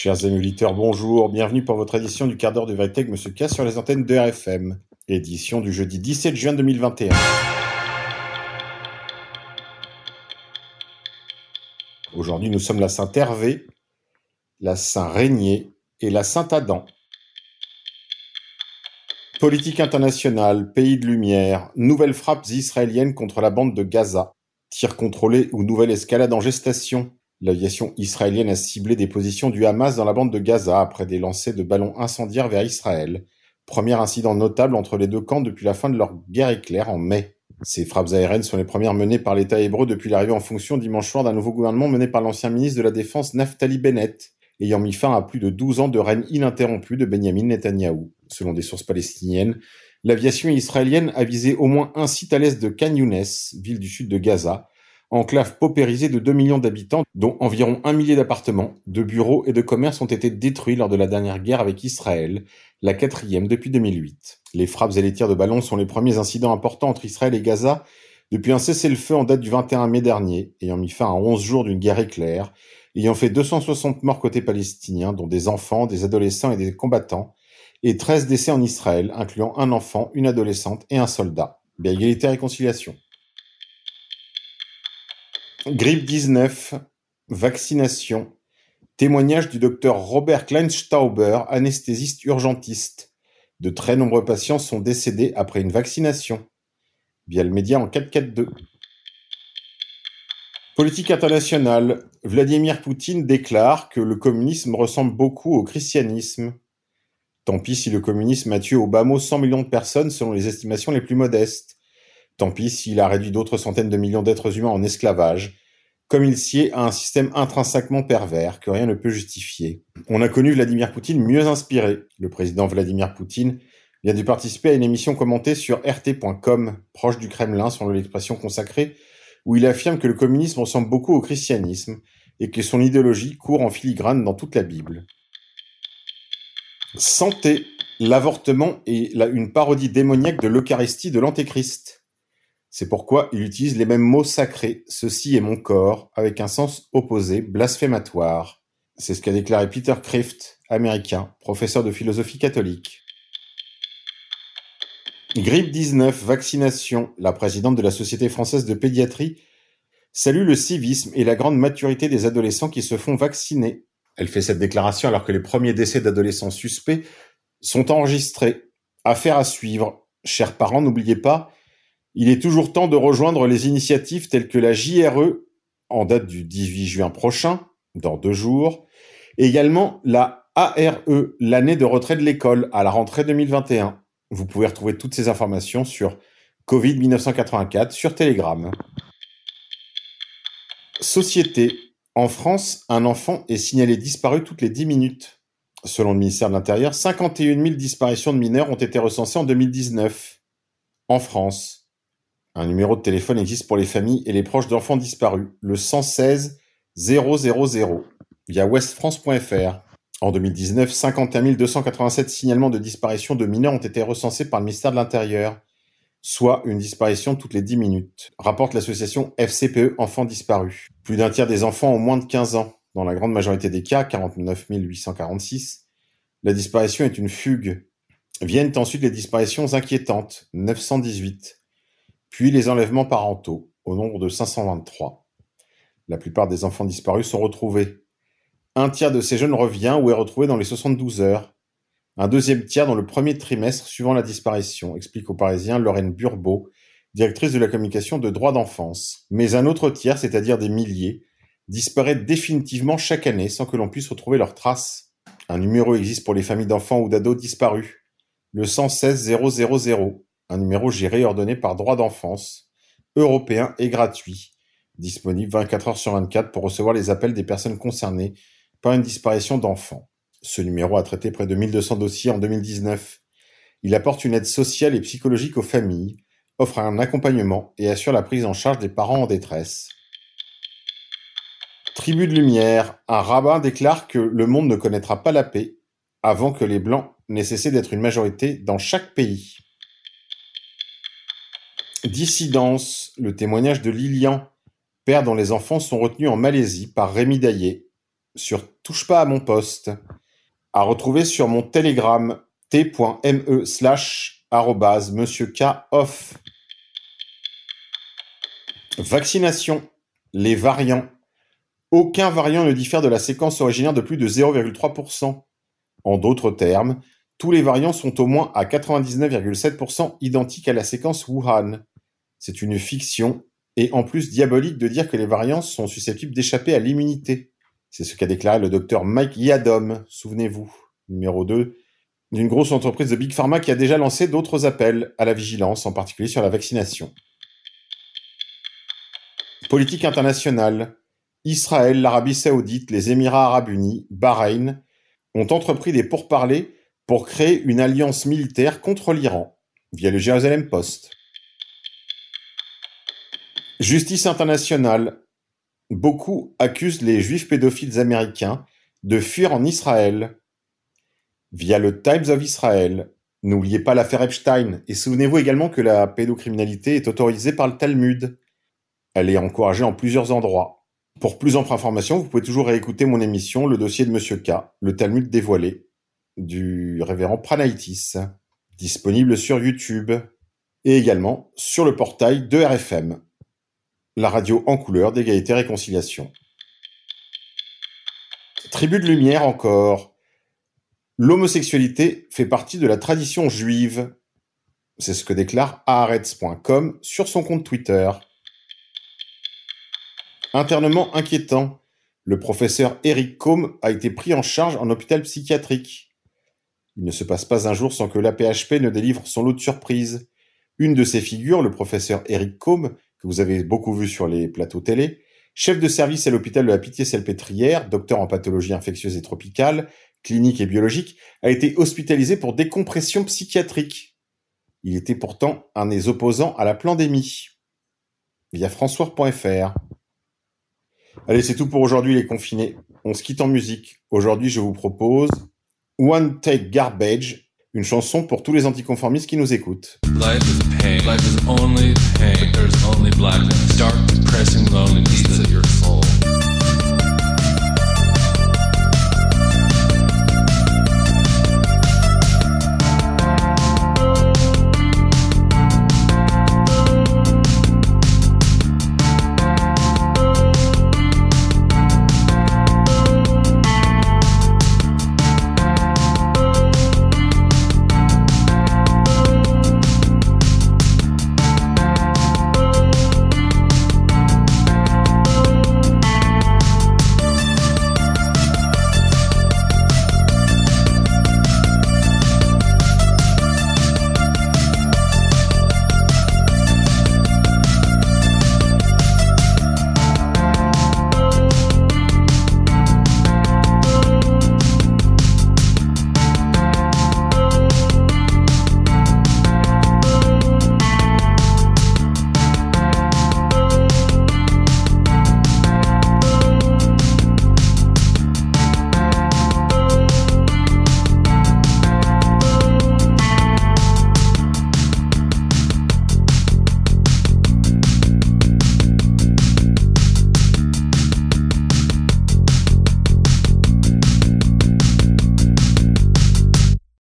Chers amis auditeurs, bonjour. Bienvenue pour votre édition du quart d'heure de vérité avec Monsieur K sur les antennes de RFM. Édition du jeudi 17 juin 2021. Aujourd'hui, nous sommes la Sainte Hervé, la Saint Régnier et la Sainte Adam. Politique internationale, pays de lumière, nouvelles frappes israéliennes contre la bande de Gaza, tirs contrôlés ou nouvelle escalade en gestation. L'aviation israélienne a ciblé des positions du Hamas dans la bande de Gaza après des lancers de ballons incendiaires vers Israël. Premier incident notable entre les deux camps depuis la fin de leur guerre éclair en mai. Ces frappes aériennes sont les premières menées par l'État hébreu depuis l'arrivée en fonction dimanche soir d'un nouveau gouvernement mené par l'ancien ministre de la Défense Naftali Bennett, ayant mis fin à plus de 12 ans de règne ininterrompu de Benjamin Netanyahou. Selon des sources palestiniennes, l'aviation israélienne a visé au moins un site à l'est de Khan ville du sud de Gaza, enclave paupérisée de 2 millions d'habitants, dont environ un millier d'appartements, de bureaux et de commerces ont été détruits lors de la dernière guerre avec Israël, la quatrième depuis 2008. Les frappes et les tirs de ballons sont les premiers incidents importants entre Israël et Gaza depuis un cessez-le-feu en date du 21 mai dernier, ayant mis fin à 11 jours d'une guerre éclair, ayant fait 260 morts côté palestinien, dont des enfants, des adolescents et des combattants, et 13 décès en Israël, incluant un enfant, une adolescente et un soldat. Bien égalité et réconciliation. Grippe 19, vaccination. Témoignage du docteur Robert Kleinstauber, anesthésiste urgentiste. De très nombreux patients sont décédés après une vaccination. Via le média en 442. Politique internationale. Vladimir Poutine déclare que le communisme ressemble beaucoup au christianisme. Tant pis si le communisme a tué au bas mot 100 millions de personnes selon les estimations les plus modestes. Tant pis s'il a réduit d'autres centaines de millions d'êtres humains en esclavage, comme il sied à un système intrinsèquement pervers que rien ne peut justifier. On a connu Vladimir Poutine mieux inspiré. Le président Vladimir Poutine vient de participer à une émission commentée sur rt.com, proche du Kremlin selon l'expression consacrée, où il affirme que le communisme ressemble beaucoup au christianisme et que son idéologie court en filigrane dans toute la Bible. Santé, l'avortement est une parodie démoniaque de l'Eucharistie de l'Antéchrist. C'est pourquoi il utilise les mêmes mots sacrés, ceci est mon corps, avec un sens opposé, blasphématoire. C'est ce qu'a déclaré Peter Crift, américain, professeur de philosophie catholique. Grippe 19, vaccination. La présidente de la Société française de pédiatrie salue le civisme et la grande maturité des adolescents qui se font vacciner. Elle fait cette déclaration alors que les premiers décès d'adolescents suspects sont enregistrés. Affaire à suivre. Chers parents, n'oubliez pas, il est toujours temps de rejoindre les initiatives telles que la JRE, en date du 18 juin prochain, dans deux jours, et également la ARE, l'année de retrait de l'école, à la rentrée 2021. Vous pouvez retrouver toutes ces informations sur Covid 1984 sur Telegram. Société. En France, un enfant est signalé disparu toutes les 10 minutes. Selon le ministère de l'Intérieur, 51 000 disparitions de mineurs ont été recensées en 2019. En France. Un numéro de téléphone existe pour les familles et les proches d'enfants disparus, le 116 000 via westfrance.fr. En 2019, 51 287 signalements de disparition de mineurs ont été recensés par le ministère de l'Intérieur, soit une disparition toutes les 10 minutes, rapporte l'association FCPE Enfants Disparus. Plus d'un tiers des enfants ont moins de 15 ans. Dans la grande majorité des cas, 49 846, la disparition est une fugue. Viennent ensuite les disparitions inquiétantes, 918 puis les enlèvements parentaux, au nombre de 523. La plupart des enfants disparus sont retrouvés. Un tiers de ces jeunes revient ou est retrouvé dans les 72 heures. Un deuxième tiers dans le premier trimestre suivant la disparition, explique au Parisien Lorraine Burbeau, directrice de la communication de droit d'enfance. Mais un autre tiers, c'est-à-dire des milliers, disparaît définitivement chaque année sans que l'on puisse retrouver leurs traces. Un numéro existe pour les familles d'enfants ou d'ados disparus. Le 116 000 un numéro géré et ordonné par Droit d'enfance, européen et gratuit, disponible 24 heures sur 24 pour recevoir les appels des personnes concernées par une disparition d'enfants. Ce numéro a traité près de 1200 dossiers en 2019. Il apporte une aide sociale et psychologique aux familles, offre un accompagnement et assure la prise en charge des parents en détresse. Tribu de lumière, un rabbin déclare que le monde ne connaîtra pas la paix avant que les Blancs n'aient cessé d'être une majorité dans chaque pays. Dissidence, le témoignage de Lilian, père dont les enfants sont retenus en Malaisie par Rémi Daillé. sur Touche pas à mon poste, à retrouver sur mon Telegram t.me slash monsieur K off. Vaccination. Les variants. Aucun variant ne diffère de la séquence originaire de plus de 0,3%. En d'autres termes, tous les variants sont au moins à 99,7% identiques à la séquence Wuhan. C'est une fiction et en plus diabolique de dire que les variants sont susceptibles d'échapper à l'immunité. C'est ce qu'a déclaré le docteur Mike Yadom, souvenez-vous, numéro 2, d'une grosse entreprise de Big Pharma qui a déjà lancé d'autres appels à la vigilance, en particulier sur la vaccination. Politique internationale. Israël, l'Arabie saoudite, les Émirats arabes unis, Bahreïn ont entrepris des pourparlers pour créer une alliance militaire contre l'Iran, via le Jerusalem Post. Justice internationale. Beaucoup accusent les juifs pédophiles américains de fuir en Israël. Via le Times of Israel. N'oubliez pas l'affaire Epstein et souvenez-vous également que la pédocriminalité est autorisée par le Talmud. Elle est encouragée en plusieurs endroits. Pour plus amples informations, vous pouvez toujours réécouter mon émission Le dossier de Monsieur K, le Talmud dévoilé, du révérend Pranaitis, disponible sur YouTube et également sur le portail de RFM la radio en couleur d'égalité réconciliation. Tribu de lumière encore. L'homosexualité fait partie de la tradition juive. C'est ce que déclare Haaretz.com sur son compte Twitter. Internement inquiétant. Le professeur Eric Combe a été pris en charge en hôpital psychiatrique. Il ne se passe pas un jour sans que l'APHP ne délivre son lot de surprises. Une de ces figures, le professeur Eric Combe, que vous avez beaucoup vu sur les plateaux télé, chef de service à l'hôpital de la Pitié-Salpêtrière, docteur en pathologie infectieuse et tropicale, clinique et biologique, a été hospitalisé pour décompression psychiatrique. Il était pourtant un des opposants à la pandémie. Via françois.fr. Allez, c'est tout pour aujourd'hui les confinés. On se quitte en musique. Aujourd'hui, je vous propose One Take Garbage une chanson pour tous les anticonformistes qui nous écoutent. Life is pain. Life is only pain.